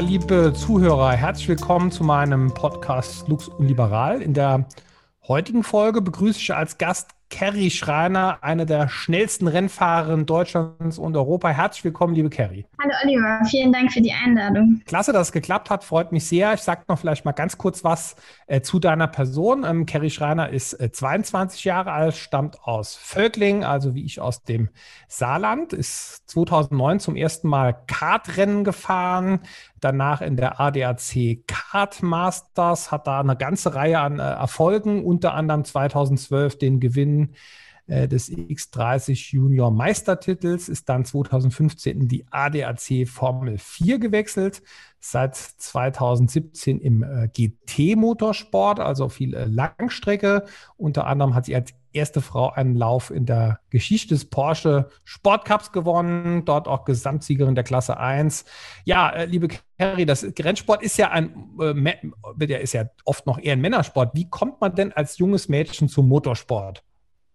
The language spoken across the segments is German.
Liebe Zuhörer, herzlich willkommen zu meinem Podcast Lux und Liberal. In der heutigen Folge begrüße ich als Gast Kerry Schreiner, eine der schnellsten Rennfahrerinnen Deutschlands und Europa. Herzlich willkommen, liebe Kerry. Hallo Oliver, vielen Dank für die Einladung. Klasse, dass es geklappt hat, freut mich sehr. Ich sage noch vielleicht mal ganz kurz was äh, zu deiner Person. Ähm, Kerry Schreiner ist äh, 22 Jahre alt, stammt aus Völkling, also wie ich aus dem Saarland, ist 2009 zum ersten Mal Kartrennen gefahren, danach in der ADAC Kart Masters, hat da eine ganze Reihe an äh, Erfolgen, unter anderem 2012 den Gewinn äh, des X30 Junior Meistertitels, ist dann 2015 in die ADAC Formel 4 gewechselt, seit 2017 im äh, GT-Motorsport, also viel äh, Langstrecke. Unter anderem hat sie als erste Frau einen Lauf in der Geschichte des Porsche Sportcups gewonnen, dort auch Gesamtsiegerin der Klasse 1. Ja, liebe Kerry, das Rennsport ist ja ein, äh, ist ja oft noch eher ein Männersport. Wie kommt man denn als junges Mädchen zum Motorsport?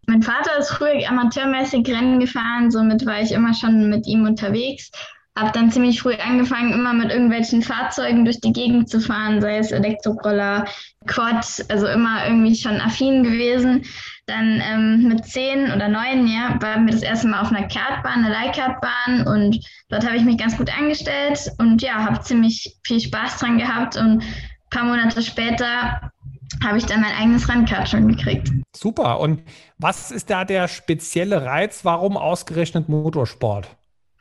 Mein Vater ist früher amateurmäßig Rennen gefahren, somit war ich immer schon mit ihm unterwegs. Habe dann ziemlich früh angefangen, immer mit irgendwelchen Fahrzeugen durch die Gegend zu fahren, sei es Elektroroller, Quad, also immer irgendwie schon affin gewesen. Dann ähm, mit zehn oder neun, ja, waren wir das erste Mal auf einer Kartbahn, einer Leihkartbahn und dort habe ich mich ganz gut angestellt und ja, habe ziemlich viel Spaß dran gehabt und ein paar Monate später habe ich dann mein eigenes Rennkart schon gekriegt. Super. Und was ist da der spezielle Reiz? Warum ausgerechnet Motorsport?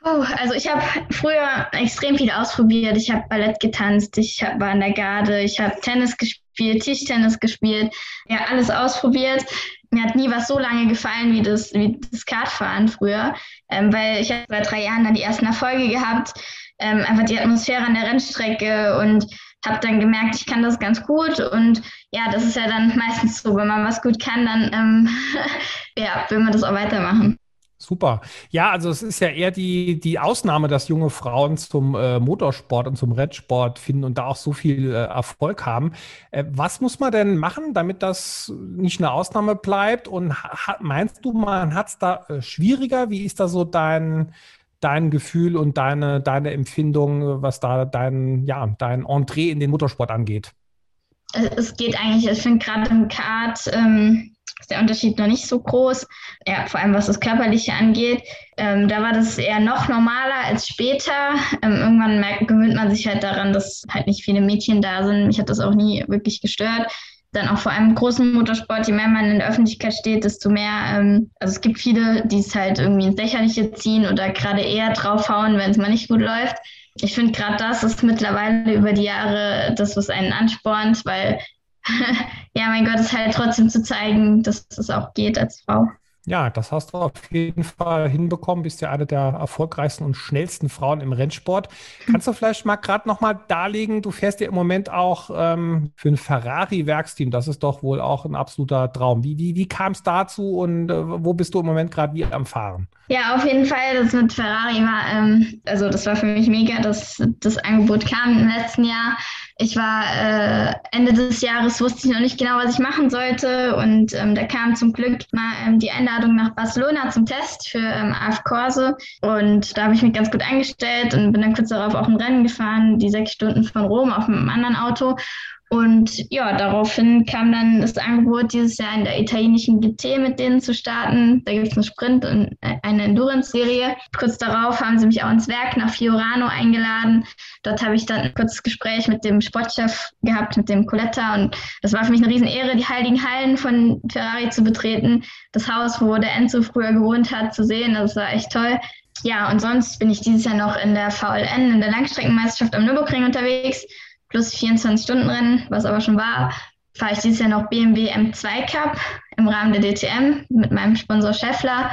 Oh, also ich habe früher extrem viel ausprobiert. Ich habe Ballett getanzt, ich hab, war in der Garde, ich habe Tennis gespielt, Tischtennis gespielt, ja, alles ausprobiert. Mir hat nie was so lange gefallen wie das, wie das Kartfahren früher, ähm, weil ich habe seit drei Jahren dann die ersten Erfolge gehabt. Ähm, einfach die Atmosphäre an der Rennstrecke und habe dann gemerkt, ich kann das ganz gut und ja, das ist ja dann meistens so, wenn man was gut kann, dann ähm, ja, will man das auch weitermachen. Super. Ja, also es ist ja eher die, die Ausnahme, dass junge Frauen zum äh, Motorsport und zum Rennsport finden und da auch so viel äh, Erfolg haben. Äh, was muss man denn machen, damit das nicht eine Ausnahme bleibt? Und meinst du, man hat es da äh, schwieriger? Wie ist da so dein, dein Gefühl und deine, deine Empfindung, was da dein, ja, dein Entree in den Motorsport angeht? Es geht eigentlich, ich finde gerade im Kart ähm, ist der Unterschied noch nicht so groß, ja, vor allem was das Körperliche angeht. Ähm, da war das eher noch normaler als später. Ähm, irgendwann merkt, gewöhnt man sich halt daran, dass halt nicht viele Mädchen da sind. Mich hat das auch nie wirklich gestört dann auch vor allem großen Motorsport, je mehr man in der Öffentlichkeit steht, desto mehr, ähm, also es gibt viele, die es halt irgendwie ins Lächerliche ziehen oder gerade eher draufhauen, wenn es mal nicht gut läuft. Ich finde gerade das ist mittlerweile über die Jahre das, was einen anspornt, weil ja, mein Gott, es halt trotzdem zu zeigen, dass es auch geht als Frau. Ja, das hast du auf jeden Fall hinbekommen. Bist ja eine der erfolgreichsten und schnellsten Frauen im Rennsport. Kannst du vielleicht mal gerade nochmal darlegen, du fährst ja im Moment auch ähm, für ein Ferrari-Werksteam. Das ist doch wohl auch ein absoluter Traum. Wie, wie, wie kam es dazu und äh, wo bist du im Moment gerade wie am Fahren? Ja, auf jeden Fall. Das mit Ferrari war, ähm, also das war für mich mega, dass das Angebot kam im letzten Jahr. Ich war äh, Ende des Jahres, wusste ich noch nicht genau, was ich machen sollte. Und ähm, da kam zum Glück mal ähm, die Einladung nach Barcelona zum Test für ähm, AF Corse. Und da habe ich mich ganz gut eingestellt und bin dann kurz darauf auch ein Rennen gefahren, die sechs Stunden von Rom auf einem anderen Auto. Und ja, daraufhin kam dann das Angebot, dieses Jahr in der italienischen GT mit denen zu starten. Da gibt es einen Sprint und eine Endurance-Serie. Kurz darauf haben sie mich auch ins Werk nach Fiorano eingeladen. Dort habe ich dann ein kurzes Gespräch mit dem Sportchef gehabt, mit dem Coletta. Und das war für mich eine Riesenehre, die heiligen Hallen von Ferrari zu betreten. Das Haus, wo der Enzo früher gewohnt hat, zu sehen. Das war echt toll. Ja, und sonst bin ich dieses Jahr noch in der VLN, in der Langstreckenmeisterschaft am Nürburgring unterwegs plus 24-Stunden-Rennen, was aber schon war, fahre ich dieses Jahr noch BMW M2 Cup im Rahmen der DTM mit meinem Sponsor Scheffler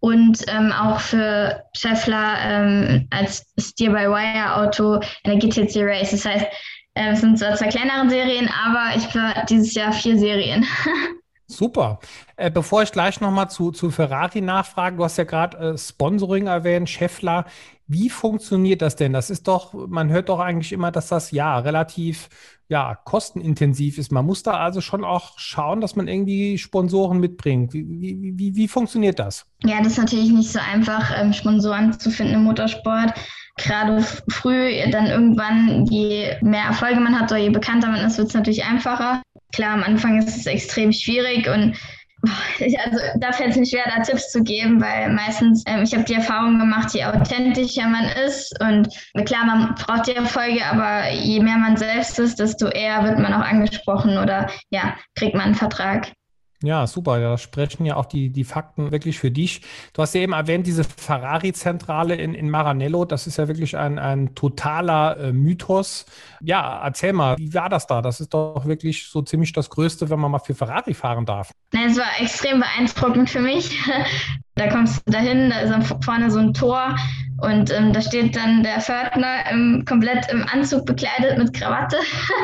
und ähm, auch für Scheffler ähm, als Steer-by-Wire-Auto in der GTC Race. Das heißt, äh, es sind zwar zwei kleinere Serien, aber ich fahre dieses Jahr vier Serien. Super. Äh, bevor ich gleich nochmal zu, zu Ferrari nachfrage, du hast ja gerade äh, Sponsoring erwähnt, Scheffler. Wie funktioniert das denn? Das ist doch, man hört doch eigentlich immer, dass das ja relativ ja, kostenintensiv ist. Man muss da also schon auch schauen, dass man irgendwie Sponsoren mitbringt. Wie, wie, wie, wie funktioniert das? Ja, das ist natürlich nicht so einfach, ähm, Sponsoren zu finden im Motorsport gerade früh, dann irgendwann, je mehr Erfolge man hat oder je bekannter man ist, wird es natürlich einfacher. Klar, am Anfang ist es extrem schwierig und also da fällt es mir schwer, da Tipps zu geben, weil meistens, ähm, ich habe die Erfahrung gemacht, je authentischer man ist und klar, man braucht die Erfolge, aber je mehr man selbst ist, desto eher wird man auch angesprochen oder ja, kriegt man einen Vertrag. Ja, super. Da sprechen ja auch die, die Fakten wirklich für dich. Du hast ja eben erwähnt, diese Ferrari-Zentrale in, in Maranello. Das ist ja wirklich ein, ein totaler äh, Mythos. Ja, erzähl mal, wie war das da? Das ist doch wirklich so ziemlich das Größte, wenn man mal für Ferrari fahren darf. Es war extrem beeindruckend für mich. Da kommst du dahin, da ist vorne so ein Tor und ähm, da steht dann der Pförtner im, komplett im Anzug bekleidet mit Krawatte.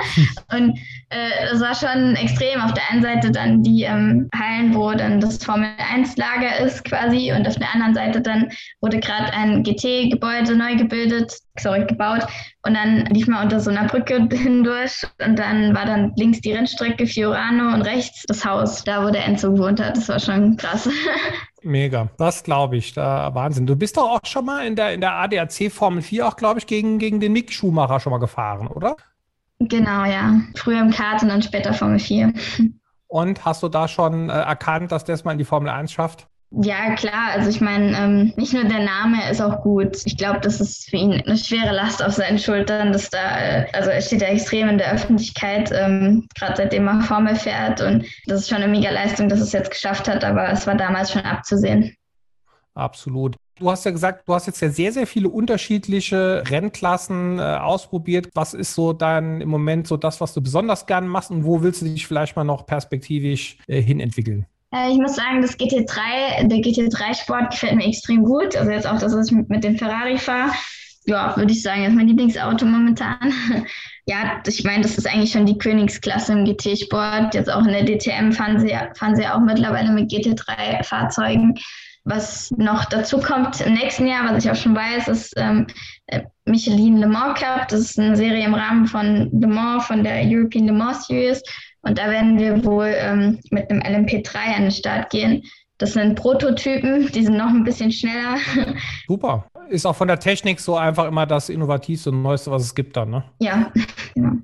und äh, das war schon extrem. Auf der einen Seite dann die ähm, Hallen, wo dann das Formel-1-Lager ist quasi und auf der anderen Seite dann wurde gerade ein GT-Gebäude neu gebildet, sorry, gebaut und dann lief man unter so einer Brücke hindurch und dann war dann links die Rennstrecke Fiorano und rechts das Haus, da wo der Enzo gewohnt hat. Das war schon krass. Mega, das glaube ich, da Wahnsinn. Du bist doch auch schon mal in der, in der ADAC Formel 4 auch, glaube ich, gegen, gegen den Mick Schumacher schon mal gefahren, oder? Genau, ja. Früher im Kart und dann später Formel 4. Und hast du da schon äh, erkannt, dass das mal in die Formel 1 schafft? Ja, klar. Also ich meine, ähm, nicht nur der Name ist auch gut. Ich glaube, das ist für ihn eine schwere Last auf seinen Schultern, dass da, also er steht ja extrem in der Öffentlichkeit, ähm, gerade seitdem er Formel fährt. Und das ist schon eine mega Leistung, dass es jetzt geschafft hat, aber es war damals schon abzusehen. Absolut. Du hast ja gesagt, du hast jetzt ja sehr, sehr viele unterschiedliche Rennklassen äh, ausprobiert. Was ist so dann im Moment so das, was du besonders gerne machst und wo willst du dich vielleicht mal noch perspektivisch äh, hinentwickeln? Äh, ich muss sagen, das GT3, der GT3-Sport gefällt mir extrem gut. Also jetzt auch, dass ich mit dem Ferrari fahre. Ja, würde ich sagen, ist mein Lieblingsauto momentan. ja, ich meine, das ist eigentlich schon die Königsklasse im GT-Sport. Jetzt auch in der DTM fahren sie, fahren sie auch mittlerweile mit GT3-Fahrzeugen. Was noch dazu kommt im nächsten Jahr, was ich auch schon weiß, ist ähm, äh, Michelin Le Mans Cup. Das ist eine Serie im Rahmen von Le Mans, von der European Le Mans Series. Und da werden wir wohl ähm, mit einem LMP3 an den Start gehen. Das sind Prototypen, die sind noch ein bisschen schneller. Super. Ist auch von der Technik so einfach immer das Innovativste und Neueste, was es gibt dann, ne? Ja, genau. Ja,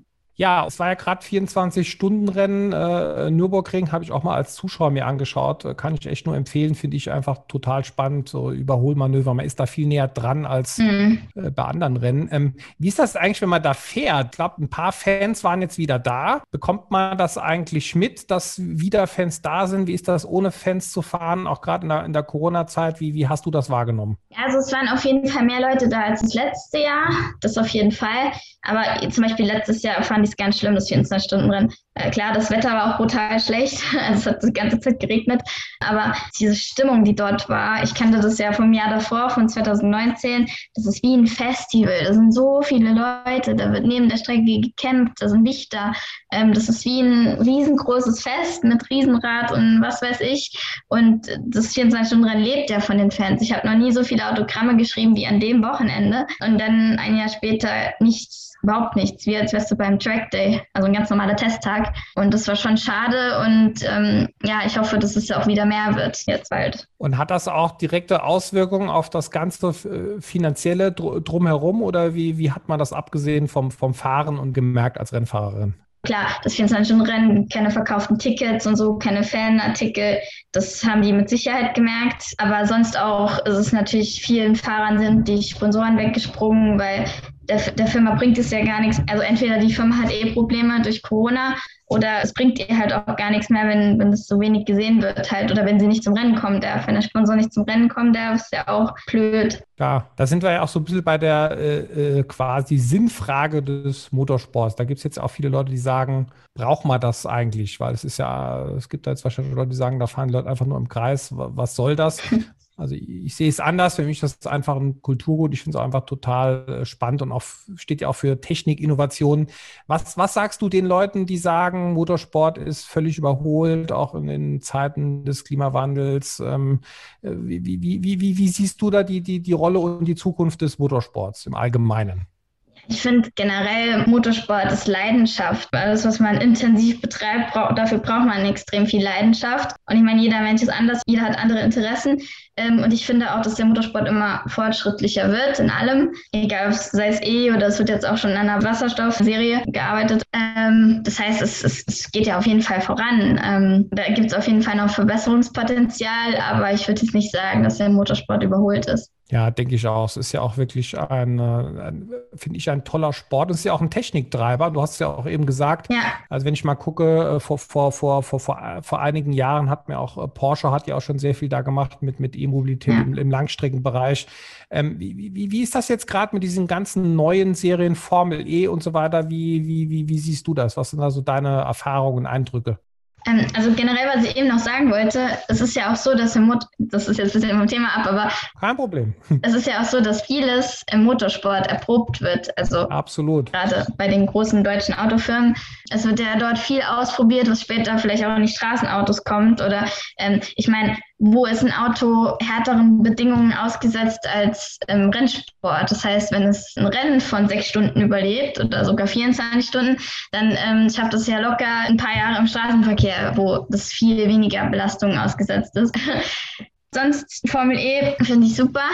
es war ja gerade 24-Stunden-Rennen. Äh, Nürburgring habe ich auch mal als Zuschauer mir angeschaut. Äh, kann ich echt nur empfehlen, finde ich einfach total spannend. So Überholmanöver, man ist da viel näher dran als mhm. äh, bei anderen Rennen. Ähm, wie ist das eigentlich, wenn man da fährt? Ich glaube, ein paar Fans waren jetzt wieder da. Bekommt man das eigentlich mit, dass wieder Fans da sind? Wie ist das, ohne Fans zu fahren? Auch gerade in der, in der Corona-Zeit, wie, wie hast du das wahrgenommen? Also es waren auf jeden Fall mehr Leute da als das letzte Jahr. Das auf jeden Fall. Aber zum Beispiel letztes Jahr fand ich es ganz schlimm, das 24-Stunden-Rennen. Äh, klar, das Wetter war auch brutal schlecht. Also es hat die ganze Zeit geregnet. Aber diese Stimmung, die dort war, ich kannte das ja vom Jahr davor, von 2019. Das ist wie ein Festival. Da sind so viele Leute. Da wird neben der Strecke gekämpft. Da sind Lichter. Ähm, das ist wie ein riesengroßes Fest mit Riesenrad und was weiß ich. Und das 24-Stunden-Rennen lebt ja von den Fans. Ich habe noch nie so viele Autogramme geschrieben wie an dem Wochenende. Und dann ein Jahr später nichts überhaupt nichts, wie als wärst du beim Track Day, also ein ganz normaler Testtag. Und das war schon schade und ähm, ja, ich hoffe, dass es auch wieder mehr wird jetzt bald. Und hat das auch direkte Auswirkungen auf das ganze äh, finanzielle drumherum oder wie, wie hat man das abgesehen vom, vom Fahren und gemerkt als Rennfahrerin? Klar, das 24-Stunden-Rennen, keine verkauften Tickets und so, keine Fanartikel, das haben die mit Sicherheit gemerkt. Aber sonst auch ist es natürlich vielen Fahrern sind die Sponsoren weggesprungen, weil der, der Firma bringt es ja gar nichts. Also entweder die Firma hat eh Probleme durch Corona oder es bringt ihr halt auch gar nichts mehr, wenn, wenn es so wenig gesehen wird halt oder wenn sie nicht zum Rennen kommen darf. Wenn der Sponsor nicht zum Rennen kommen darf, ist ja auch blöd. Ja, da sind wir ja auch so ein bisschen bei der äh, äh quasi Sinnfrage des Motorsports. Da gibt es jetzt auch viele Leute, die sagen, braucht man das eigentlich? Weil es ist ja, es gibt da jetzt wahrscheinlich Leute, die sagen, da fahren die Leute einfach nur im Kreis. Was soll das? Also ich, sehe es anders. Für mich ist das einfach ein Kulturgut. Ich finde es einfach total äh, spannend und auch, steht ja auch für Technik, Innovation. Was, was sagst du den Leuten, die sagen, Motorsport ist völlig überholt, auch in den Zeiten des Klimawandels? Ähm, äh, wie, wie, wie, wie, wie siehst du da die, die, die Rolle und die Zukunft des Motorsports im Allgemeinen? Ich finde generell Motorsport ist Leidenschaft. Alles, was man intensiv betreibt, brauch, dafür braucht man extrem viel Leidenschaft. Und ich meine, jeder Mensch ist anders, jeder hat andere Interessen. Ähm, und ich finde auch, dass der Motorsport immer fortschrittlicher wird in allem. Egal, sei es E oder es wird jetzt auch schon in einer Wasserstoffserie gearbeitet. Ähm, das heißt, es, es, es, geht ja auf jeden Fall voran. Ähm, da gibt es auf jeden Fall noch Verbesserungspotenzial, aber ich würde jetzt nicht sagen, dass der Motorsport überholt ist. Ja, denke ich auch. Es ist ja auch wirklich ein, ein finde ich, ein toller Sport. Es ist ja auch ein Techniktreiber. Du hast es ja auch eben gesagt. Ja. Also wenn ich mal gucke, äh, vor, vor, vor, vor, vor, vor einigen Jahren hat mir auch äh, Porsche hat ja auch schon sehr viel da gemacht mit, mit E-Mobilität ja. im, im, Langstreckenbereich. Ähm, wie, wie, wie ist das jetzt gerade mit diesen ganzen neuen Serien Formel E und so weiter? Wie, wie, wie, wie siehst du das? Was sind da so deine Erfahrungen und Eindrücke? Ähm, also generell, was ich eben noch sagen wollte, es ist ja auch so, dass im Mot das ist jetzt ein bisschen vom Thema ab, aber kein Problem. Es ist ja auch so, dass vieles im Motorsport erprobt wird. Also absolut. Gerade bei den großen deutschen Autofirmen. Es wird ja dort viel ausprobiert, was später vielleicht auch in die Straßenautos kommt. Oder ähm, ich meine, wo ist ein Auto härteren Bedingungen ausgesetzt als im Rennsport. Das heißt, wenn es ein Rennen von sechs Stunden überlebt oder sogar 24 Stunden, dann ähm, schafft es ja locker ein paar Jahre im Straßenverkehr, wo das viel weniger Belastungen ausgesetzt ist. Sonst Formel E finde ich super,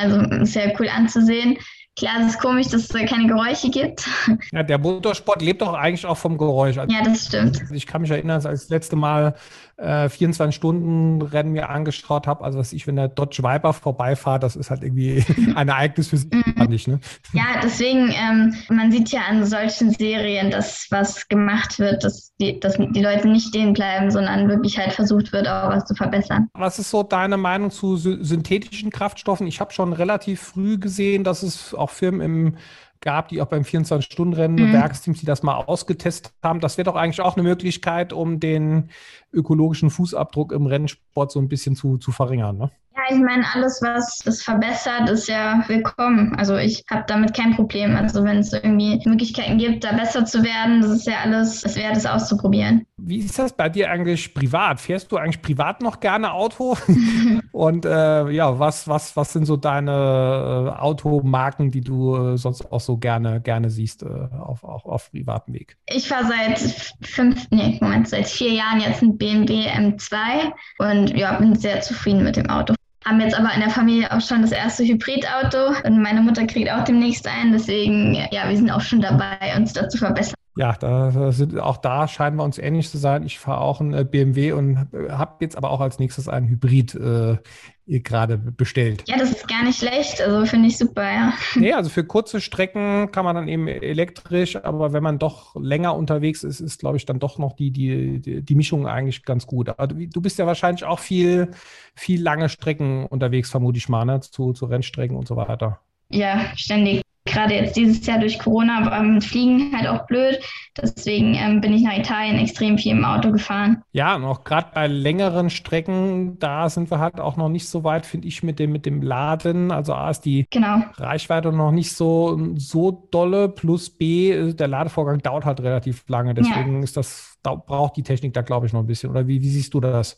also sehr cool anzusehen. Klar, es ist komisch, dass es da keine Geräusche gibt. Ja, der Motorsport lebt doch eigentlich auch vom Geräusch. Also ja, das stimmt. Ich kann mich erinnern, als ich das letzte Mal äh, 24-Stunden-Rennen mir angeschaut habe. Also, dass ich, wenn der Dodge Viper vorbeifahrt, das ist halt irgendwie ein Ereignis für sich, mhm. ich. Ne? Ja, deswegen, ähm, man sieht ja an solchen Serien, dass was gemacht wird, dass die, dass die Leute nicht stehen bleiben, sondern wirklich halt versucht wird, auch was zu verbessern. Was ist so deine Meinung zu synthetischen Kraftstoffen? Ich habe schon relativ früh gesehen, dass es auch Firmen im gab, die auch beim 24-Stunden-Rennen, mhm. Werksteams, die das mal ausgetestet haben. Das wäre doch eigentlich auch eine Möglichkeit, um den ökologischen Fußabdruck im Rennsport so ein bisschen zu, zu verringern. Ne? Ja, ich meine, alles, was das verbessert, ist ja willkommen. Also ich habe damit kein Problem. Also wenn es irgendwie Möglichkeiten gibt, da besser zu werden, das ist ja alles es wert, es auszuprobieren. Wie ist das bei dir eigentlich privat? Fährst du eigentlich privat noch gerne Auto? Und äh, ja, was, was, was sind so deine äh, Automarken, die du äh, sonst auch so gerne, gerne siehst äh, auf, auf, auf privatem Weg? Ich fahre seit fünf, nee, Moment, seit vier Jahren jetzt ein BMW M2 und ja, bin sehr zufrieden mit dem Auto haben jetzt aber in der Familie auch schon das erste Hybridauto und meine Mutter kriegt auch demnächst ein. Deswegen, ja, wir sind auch schon dabei, uns da zu verbessern. Ja, da sind auch da scheinen wir uns ähnlich zu sein. Ich fahre auch ein äh, BMW und äh, habe jetzt aber auch als nächstes ein Hybrid äh, gerade bestellt. Ja, das ist gar nicht schlecht. Also finde ich super, ja. Nee, also für kurze Strecken kann man dann eben elektrisch, aber wenn man doch länger unterwegs ist, ist, glaube ich, dann doch noch die, die, die, die Mischung eigentlich ganz gut. Aber du, du, bist ja wahrscheinlich auch viel, viel lange Strecken unterwegs, vermute ich mal, ne? zu, zu Rennstrecken und so weiter. Ja, ständig gerade jetzt dieses Jahr durch Corona war mit Fliegen halt auch blöd. Deswegen ähm, bin ich nach Italien extrem viel im Auto gefahren. Ja, und auch gerade bei längeren Strecken, da sind wir halt auch noch nicht so weit, finde ich, mit dem, mit dem Laden. Also A ist die genau. Reichweite noch nicht so, so dolle, plus B, der Ladevorgang dauert halt relativ lange. Deswegen ja. ist das, braucht die Technik da, glaube ich, noch ein bisschen. Oder wie, wie siehst du das?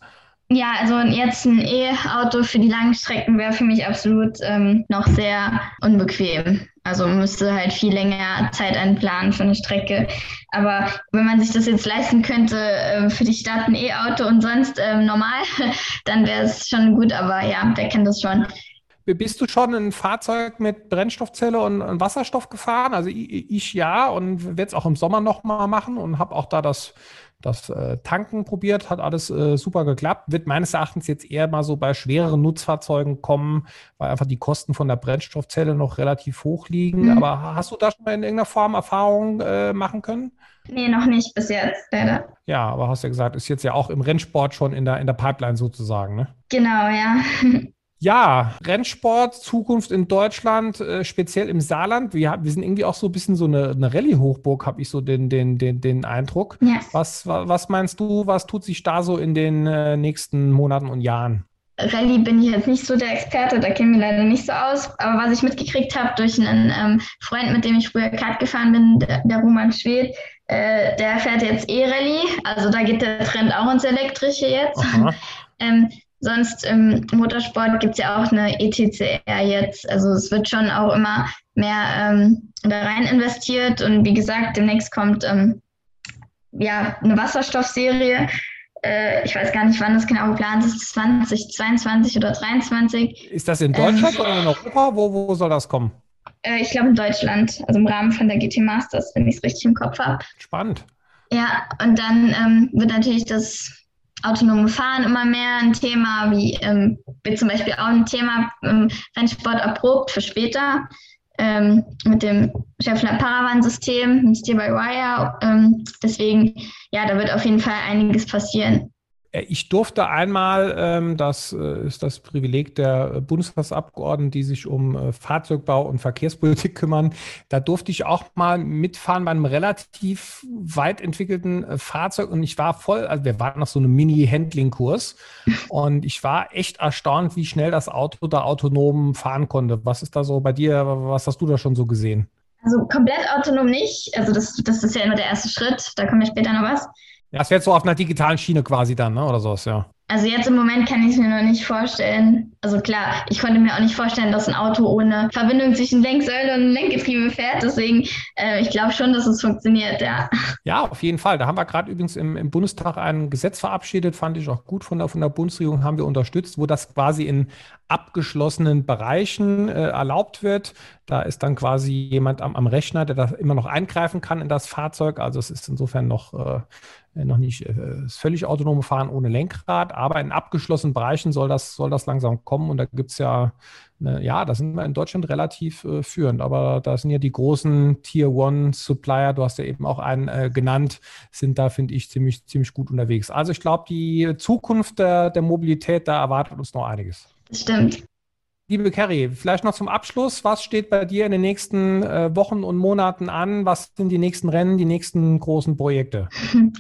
Ja, also jetzt ein E-Auto für die langen Strecken wäre für mich absolut ähm, noch sehr unbequem. Also müsste halt viel länger Zeit einplanen für eine Strecke. Aber wenn man sich das jetzt leisten könnte, äh, für die Stadt ein E-Auto und sonst ähm, normal, dann wäre es schon gut. Aber ja, wer kennt das schon. Bist du schon ein Fahrzeug mit Brennstoffzelle und, und Wasserstoff gefahren? Also ich, ich ja und werde es auch im Sommer nochmal machen und habe auch da das das äh, Tanken probiert, hat alles äh, super geklappt. Wird meines Erachtens jetzt eher mal so bei schwereren Nutzfahrzeugen kommen, weil einfach die Kosten von der Brennstoffzelle noch relativ hoch liegen. Mhm. Aber hast du da schon mal in irgendeiner Form Erfahrung äh, machen können? Nee, noch nicht bis jetzt, leider. Ja, aber hast ja gesagt, ist jetzt ja auch im Rennsport schon in der, in der Pipeline sozusagen, ne? Genau, ja. Ja, Rennsport, Zukunft in Deutschland, äh, speziell im Saarland. Wir, wir sind irgendwie auch so ein bisschen so eine, eine Rallye-Hochburg, habe ich so den, den, den, den Eindruck. Ja. Was, was meinst du, was tut sich da so in den äh, nächsten Monaten und Jahren? Rallye bin ich jetzt nicht so der Experte, da kennen wir leider nicht so aus. Aber was ich mitgekriegt habe durch einen ähm, Freund, mit dem ich früher Kart gefahren bin, der, der Roman Schwed, äh, der fährt jetzt E-Rallye. Also da geht der Trend auch ins Elektrische jetzt. ähm, sonst im Motorsport gibt es ja auch eine ETCR jetzt. Also es wird schon auch immer mehr ähm, da rein investiert. Und wie gesagt, demnächst kommt ähm, ja eine Wasserstoffserie äh, ich weiß gar nicht, wann das genau geplant ist, 2022 oder 2023. Ist das in Deutschland ähm, oder in Europa? Wo, wo soll das kommen? Äh, ich glaube in Deutschland, also im Rahmen von der GT Masters, wenn ich es richtig im Kopf habe. Spannend. Ja, und dann ähm, wird natürlich das autonome Fahren immer mehr ein Thema, wie ähm, wird zum Beispiel auch ein Thema im Rennsport erprobt für später ähm, mit dem Scheffler Paravan-System, mit Steer-by-Wire. Ähm, deswegen, ja, da wird auf jeden Fall einiges passieren. Äh, ich durfte einmal, ähm, das äh, ist das Privileg der Bundestagsabgeordneten, die sich um äh, Fahrzeugbau und Verkehrspolitik kümmern, da durfte ich auch mal mitfahren bei einem relativ weit entwickelten Fahrzeug und ich war voll, also wir waren noch so einem Mini-Handling-Kurs und ich war echt erstaunt, wie schnell das Auto da autonom fahren konnte. Was ist da so bei dir, was hast du da schon so gesehen? Also komplett autonom nicht, also das, das ist ja immer der erste Schritt, da komme ich später noch was. Ja, es wird so auf einer digitalen Schiene quasi dann, ne? oder sowas, ja. Also jetzt im Moment kann ich es mir noch nicht vorstellen. Also klar, ich konnte mir auch nicht vorstellen, dass ein Auto ohne Verbindung zwischen Lenksäule und Lenkgetriebe fährt. Deswegen, äh, ich glaube schon, dass es funktioniert, ja. Ja, auf jeden Fall. Da haben wir gerade übrigens im, im, Bundestag ein Gesetz verabschiedet, fand ich auch gut von der, von der Bundesregierung, haben wir unterstützt, wo das quasi in abgeschlossenen Bereichen äh, erlaubt wird. Da ist dann quasi jemand am, am, Rechner, der da immer noch eingreifen kann in das Fahrzeug. Also es ist insofern noch, äh, noch nicht äh, völlig autonome Fahren ohne Lenkrad, aber in abgeschlossenen Bereichen soll das, soll das langsam kommen. Und da gibt es ja, eine, ja, da sind wir in Deutschland relativ äh, führend. Aber da sind ja die großen Tier One Supplier, du hast ja eben auch einen äh, genannt, sind da, finde ich, ziemlich, ziemlich gut unterwegs. Also ich glaube, die Zukunft der, der Mobilität, da erwartet uns noch einiges. Das stimmt. Liebe Carrie, vielleicht noch zum Abschluss. Was steht bei dir in den nächsten äh, Wochen und Monaten an? Was sind die nächsten Rennen, die nächsten großen Projekte?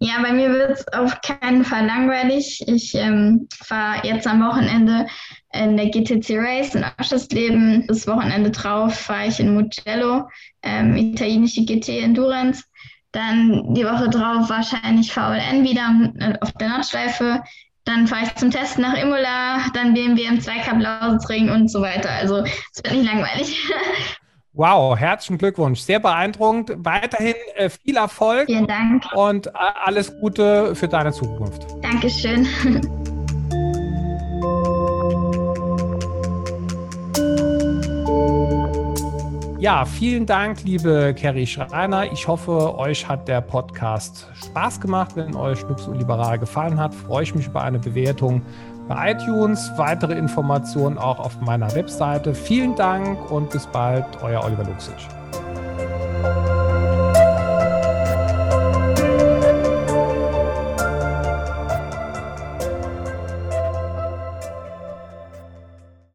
Ja, bei mir wird es auf keinen Fall langweilig. Ich ähm, fahre jetzt am Wochenende in der GTC Race in Aschersleben. Das Wochenende drauf fahre ich in Mugello, ähm, italienische GT Endurance. Dann die Woche drauf wahrscheinlich VLN wieder äh, auf der Nordschleife. Dann fahre ich zum Testen nach Imola, dann BMW im Zweikampf Lausitzring und so weiter. Also es wird nicht langweilig. Wow, herzlichen Glückwunsch. Sehr beeindruckend. Weiterhin äh, viel Erfolg. Vielen Dank. Und äh, alles Gute für deine Zukunft. Dankeschön. Ja, vielen Dank, liebe Kerry Schreiner. Ich hoffe, euch hat der Podcast Spaß gemacht. Wenn euch Schnups und Liberal gefallen hat, freue ich mich über eine Bewertung bei iTunes. Weitere Informationen auch auf meiner Webseite. Vielen Dank und bis bald, euer Oliver Luxic.